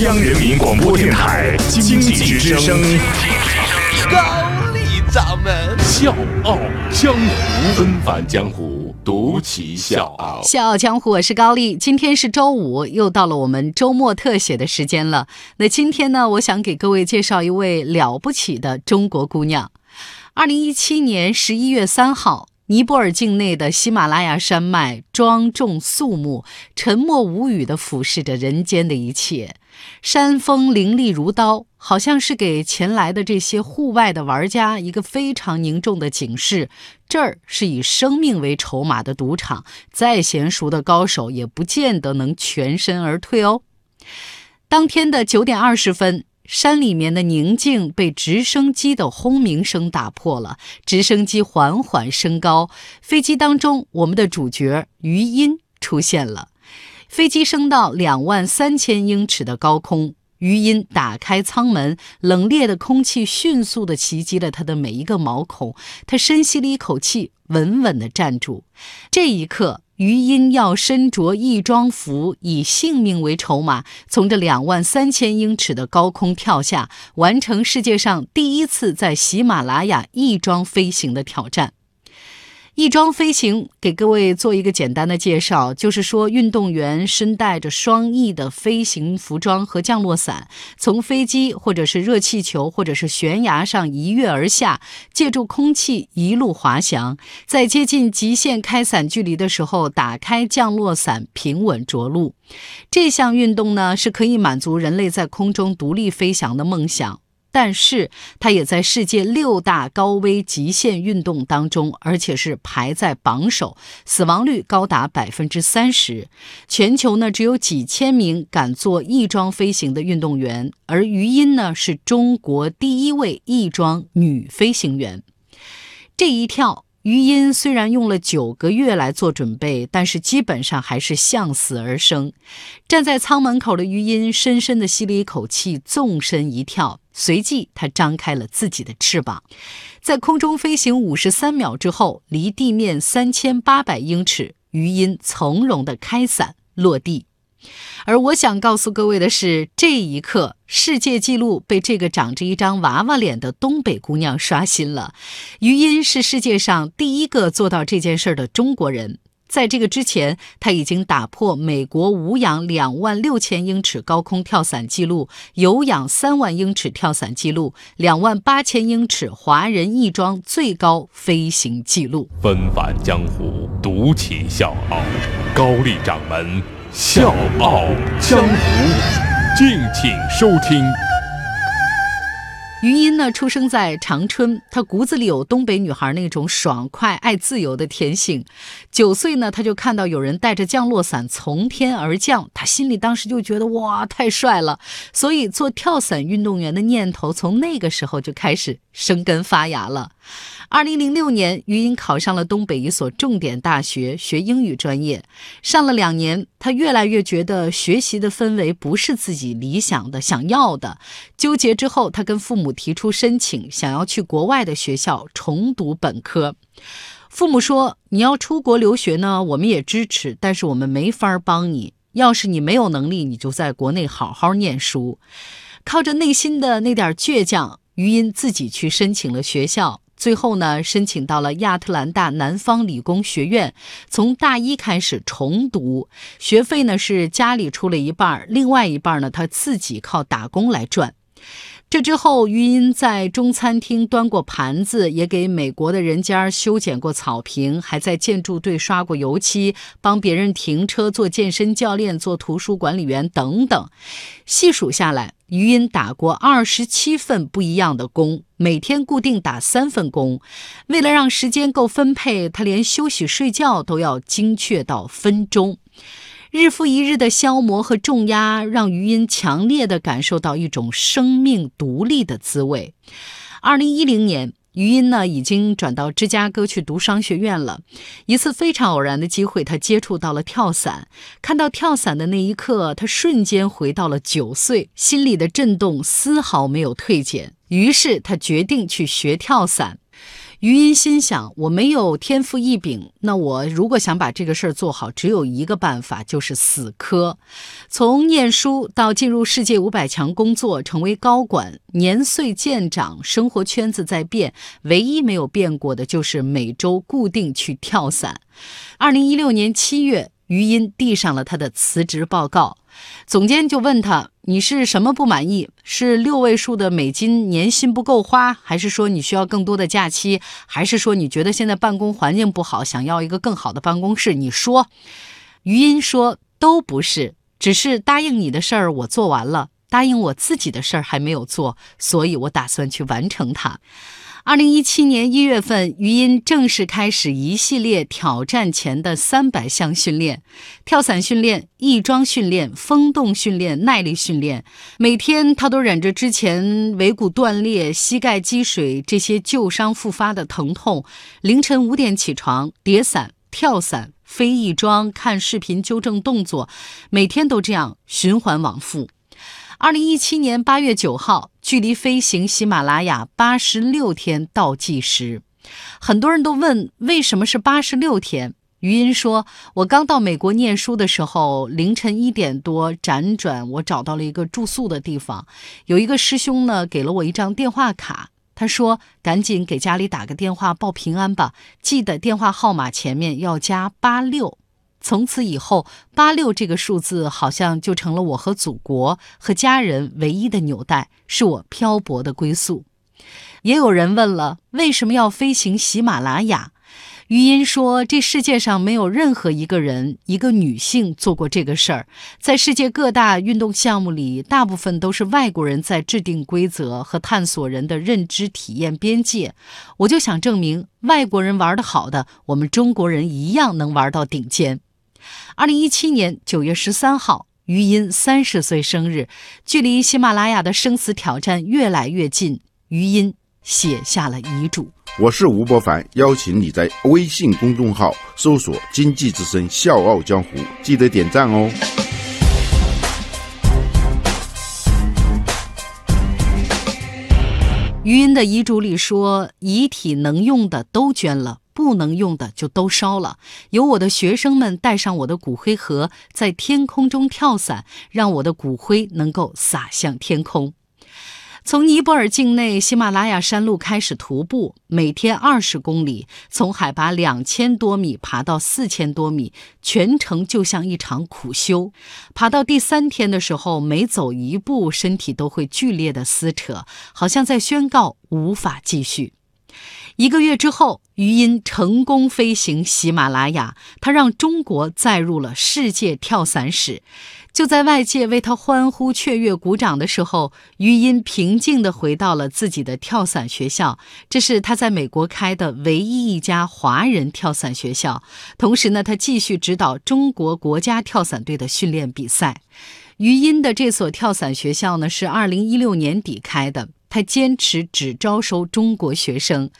央人民广播电台经济之声，高丽掌门笑傲江湖，纷返江湖，独骑笑傲。笑傲江湖，我是高丽。今天是周五，又到了我们周末特写的时间了。那今天呢，我想给各位介绍一位了不起的中国姑娘。二零一七年十一月三号。尼泊尔境内的喜马拉雅山脉庄重肃穆、沉默无语地俯视着人间的一切，山峰凌厉如刀，好像是给前来的这些户外的玩家一个非常凝重的警示：这儿是以生命为筹码的赌场，再娴熟的高手也不见得能全身而退哦。当天的九点二十分。山里面的宁静被直升机的轰鸣声打破了。直升机缓缓升高，飞机当中，我们的主角余音出现了。飞机升到两万三千英尺的高空，余音打开舱门，冷冽的空气迅速地袭击了他的每一个毛孔。他深吸了一口气，稳稳地站住。这一刻。余音要身着翼装服，以性命为筹码，从这两万三千英尺的高空跳下，完成世界上第一次在喜马拉雅翼装飞行的挑战。翼装飞行，给各位做一个简单的介绍，就是说，运动员身带着双翼的飞行服装和降落伞，从飞机或者是热气球或者是悬崖上一跃而下，借助空气一路滑翔，在接近极限开伞距离的时候，打开降落伞，平稳着陆。这项运动呢，是可以满足人类在空中独立飞翔的梦想。但是它也在世界六大高危极限运动当中，而且是排在榜首，死亡率高达百分之三十。全球呢只有几千名敢做翼装飞行的运动员，而余音呢是中国第一位翼装女飞行员。这一跳，余音虽然用了九个月来做准备，但是基本上还是向死而生。站在舱门口的余音深深地吸了一口气，纵身一跳。随即，他张开了自己的翅膀，在空中飞行五十三秒之后，离地面三千八百英尺，余音从容的开伞落地。而我想告诉各位的是，这一刻，世界纪录被这个长着一张娃娃脸的东北姑娘刷新了。余音是世界上第一个做到这件事的中国人。在这个之前，他已经打破美国无氧两万六千英尺高空跳伞记录、有氧三万英尺跳伞记录、两万八千英尺华人翼装最高飞行记录。纷返江湖，独起笑傲，高丽掌门笑傲江湖，敬请收听。余音呢，出生在长春，她骨子里有东北女孩那种爽快、爱自由的天性。九岁呢，她就看到有人带着降落伞从天而降，她心里当时就觉得哇，太帅了。所以做跳伞运动员的念头从那个时候就开始生根发芽了。二零零六年，余音考上了东北一所重点大学，学英语专业。上了两年，她越来越觉得学习的氛围不是自己理想的、想要的。纠结之后，她跟父母提出申请，想要去国外的学校重读本科。父母说：“你要出国留学呢，我们也支持，但是我们没法帮你。要是你没有能力，你就在国内好好念书。”靠着内心的那点倔强，余音自己去申请了学校。最后呢，申请到了亚特兰大南方理工学院，从大一开始重读，学费呢是家里出了一半，另外一半呢他自己靠打工来赚。这之后，余音在中餐厅端过盘子，也给美国的人家修剪过草坪，还在建筑队刷过油漆，帮别人停车，做健身教练，做图书管理员等等。细数下来，余音打过二十七份不一样的工，每天固定打三份工。为了让时间够分配，他连休息睡觉都要精确到分钟。日复一日的消磨和重压，让余音强烈地感受到一种生命独立的滋味。二零一零年，余音呢已经转到芝加哥去读商学院了。一次非常偶然的机会，他接触到了跳伞。看到跳伞的那一刻，他瞬间回到了九岁，心里的震动丝毫没有退减。于是他决定去学跳伞。余音心想：我没有天赋异禀，那我如果想把这个事儿做好，只有一个办法，就是死磕。从念书到进入世界五百强工作，成为高管，年岁渐长，生活圈子在变，唯一没有变过的就是每周固定去跳伞。二零一六年七月，余音递上了他的辞职报告。总监就问他：“你是什么不满意？是六位数的美金年薪不够花，还是说你需要更多的假期，还是说你觉得现在办公环境不好，想要一个更好的办公室？你说。”余音说：“都不是，只是答应你的事儿我做完了，答应我自己的事儿还没有做，所以我打算去完成它。”二零一七年一月份，余音正式开始一系列挑战前的三百项训练：跳伞训练、翼装训练、风洞训练、耐力训练。每天他都忍着之前尾骨断裂、膝盖积水这些旧伤复发的疼痛，凌晨五点起床叠伞、跳伞、飞翼装、看视频纠正动作，每天都这样循环往复。二零一七年八月九号，距离飞行喜马拉雅八十六天倒计时。很多人都问为什么是八十六天。余音说：“我刚到美国念书的时候，凌晨一点多辗转，我找到了一个住宿的地方。有一个师兄呢，给了我一张电话卡。他说：‘赶紧给家里打个电话报平安吧，记得电话号码前面要加八六。’”从此以后，八六这个数字好像就成了我和祖国和家人唯一的纽带，是我漂泊的归宿。也有人问了，为什么要飞行喜马拉雅？余音说，这世界上没有任何一个人，一个女性做过这个事儿。在世界各大运动项目里，大部分都是外国人在制定规则和探索人的认知体验边界。我就想证明，外国人玩得好的，我们中国人一样能玩到顶尖。二零一七年九月十三号，余音三十岁生日，距离喜马拉雅的生死挑战越来越近。余音写下了遗嘱：“我是吴伯凡，邀请你在微信公众号搜索‘经济之声笑傲江湖’，记得点赞哦。”余音的遗嘱里说：“遗体能用的都捐了。”不能用的就都烧了。由我的学生们带上我的骨灰盒，在天空中跳伞，让我的骨灰能够洒向天空。从尼泊尔境内喜马拉雅山路开始徒步，每天二十公里，从海拔两千多米爬到四千多米，全程就像一场苦修。爬到第三天的时候，每走一步，身体都会剧烈的撕扯，好像在宣告无法继续。一个月之后，余音成功飞行喜马拉雅，他让中国载入了世界跳伞史。就在外界为他欢呼雀跃、鼓掌的时候，余音平静地回到了自己的跳伞学校。这是他在美国开的唯一一家华人跳伞学校。同时呢，他继续指导中国国家跳伞队的训练比赛。余音的这所跳伞学校呢，是二零一六年底开的。他坚持只招收中国学生。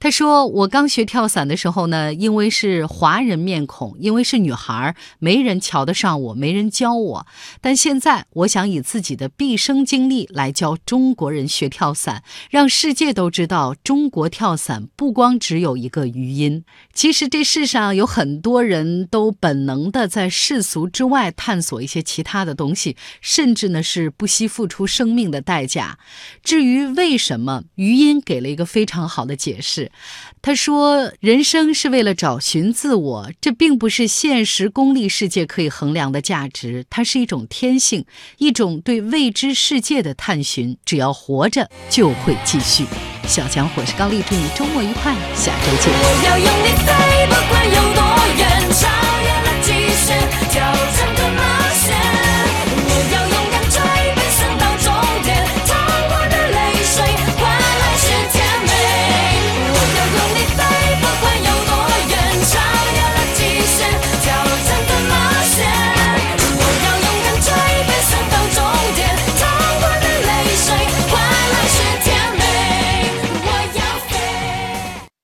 他说：“我刚学跳伞的时候呢，因为是华人面孔，因为是女孩，没人瞧得上我，没人教我。但现在，我想以自己的毕生经历来教中国人学跳伞，让世界都知道中国跳伞不光只有一个余音。其实这世上有很多人都本能的在世俗之外探索一些其他的东西，甚至呢是不惜付出生命的代价。至于为什么，余音给了一个非常好的解释。”他说：“人生是为了找寻自我，这并不是现实功利世界可以衡量的价值，它是一种天性，一种对未知世界的探寻。只要活着，就会继续。”小强，我是高丽，祝你周末愉快，下周见我要用你最不管。